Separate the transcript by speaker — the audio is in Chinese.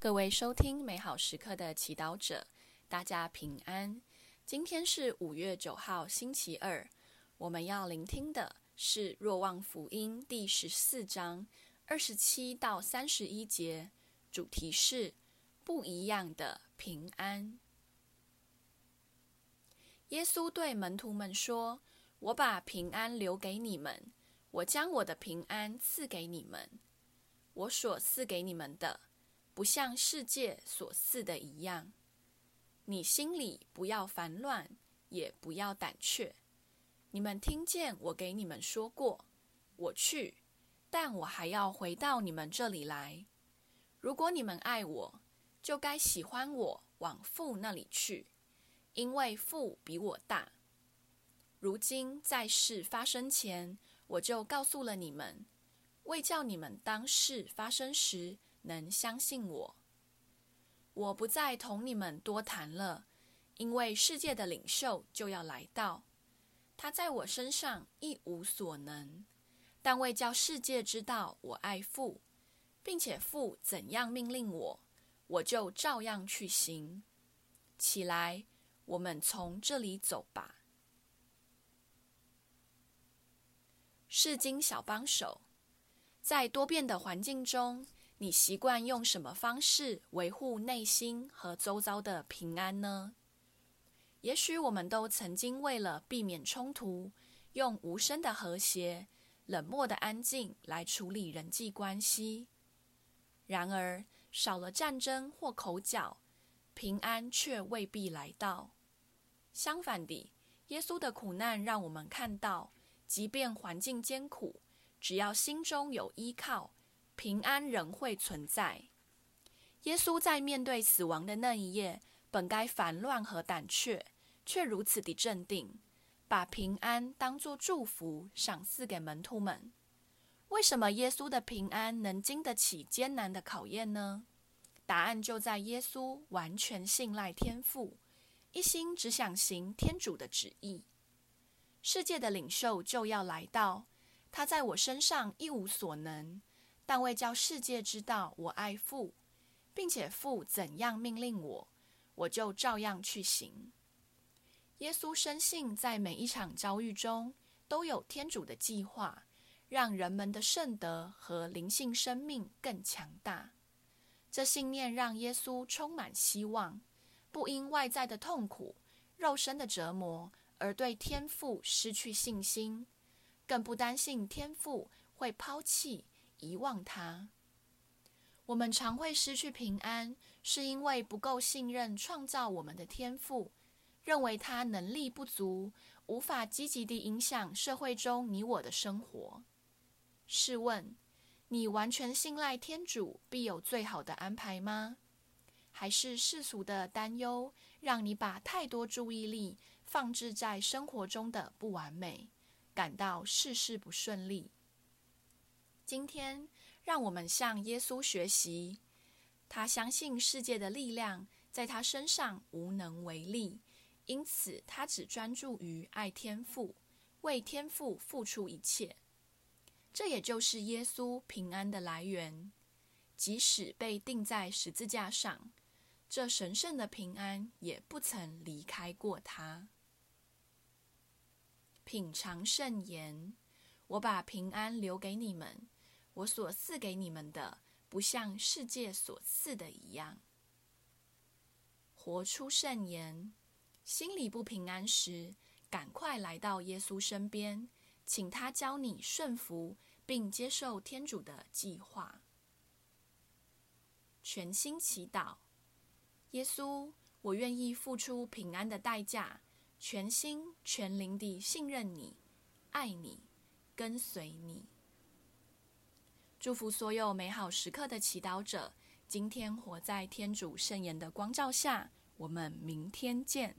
Speaker 1: 各位收听美好时刻的祈祷者，大家平安。今天是五月九号，星期二。我们要聆听的是《若望福音》第十四章二十七到三十一节，主题是不一样的平安。耶稣对门徒们说：“我把平安留给你们，我将我的平安赐给你们。我所赐给你们的。”不像世界所似的一样，你心里不要烦乱，也不要胆怯。你们听见我给你们说过，我去，但我还要回到你们这里来。如果你们爱我，就该喜欢我往父那里去，因为父比我大。如今在事发生前，我就告诉了你们，为叫你们当事发生时，能相信我，我不再同你们多谈了，因为世界的领袖就要来到，他在我身上一无所能，但为叫世界知道我爱父，并且父怎样命令我，我就照样去行。起来，我们从这里走吧。世经小帮手，在多变的环境中。你习惯用什么方式维护内心和周遭的平安呢？也许我们都曾经为了避免冲突，用无声的和谐、冷漠的安静来处理人际关系。然而，少了战争或口角，平安却未必来到。相反地，耶稣的苦难让我们看到，即便环境艰苦，只要心中有依靠。平安仍会存在。耶稣在面对死亡的那一夜，本该烦乱和胆怯，却如此的镇定，把平安当作祝福赏赐给门徒们。为什么耶稣的平安能经得起艰难的考验呢？答案就在耶稣完全信赖天父，一心只想行天主的旨意。世界的领袖就要来到，他在我身上一无所能。但为叫世界知道我爱父，并且父怎样命令我，我就照样去行。耶稣深信，在每一场遭遇中都有天主的计划，让人们的圣德和灵性生命更强大。这信念让耶稣充满希望，不因外在的痛苦、肉身的折磨而对天父失去信心，更不担心天父会抛弃。遗忘他，我们常会失去平安，是因为不够信任创造我们的天赋，认为他能力不足，无法积极地影响社会中你我的生活。试问，你完全信赖天主必有最好的安排吗？还是世俗的担忧，让你把太多注意力放置在生活中的不完美，感到事事不顺利？今天，让我们向耶稣学习。他相信世界的力量在他身上无能为力，因此他只专注于爱天父，为天父付出一切。这也就是耶稣平安的来源。即使被钉在十字架上，这神圣的平安也不曾离开过他。品尝圣言，我把平安留给你们。我所赐给你们的，不像世界所赐的一样。活出圣言，心里不平安时，赶快来到耶稣身边，请他教你顺服并接受天主的计划。全心祈祷，耶稣，我愿意付出平安的代价，全心全灵地信任你、爱你、跟随你。祝福所有美好时刻的祈祷者，今天活在天主圣言的光照下。我们明天见。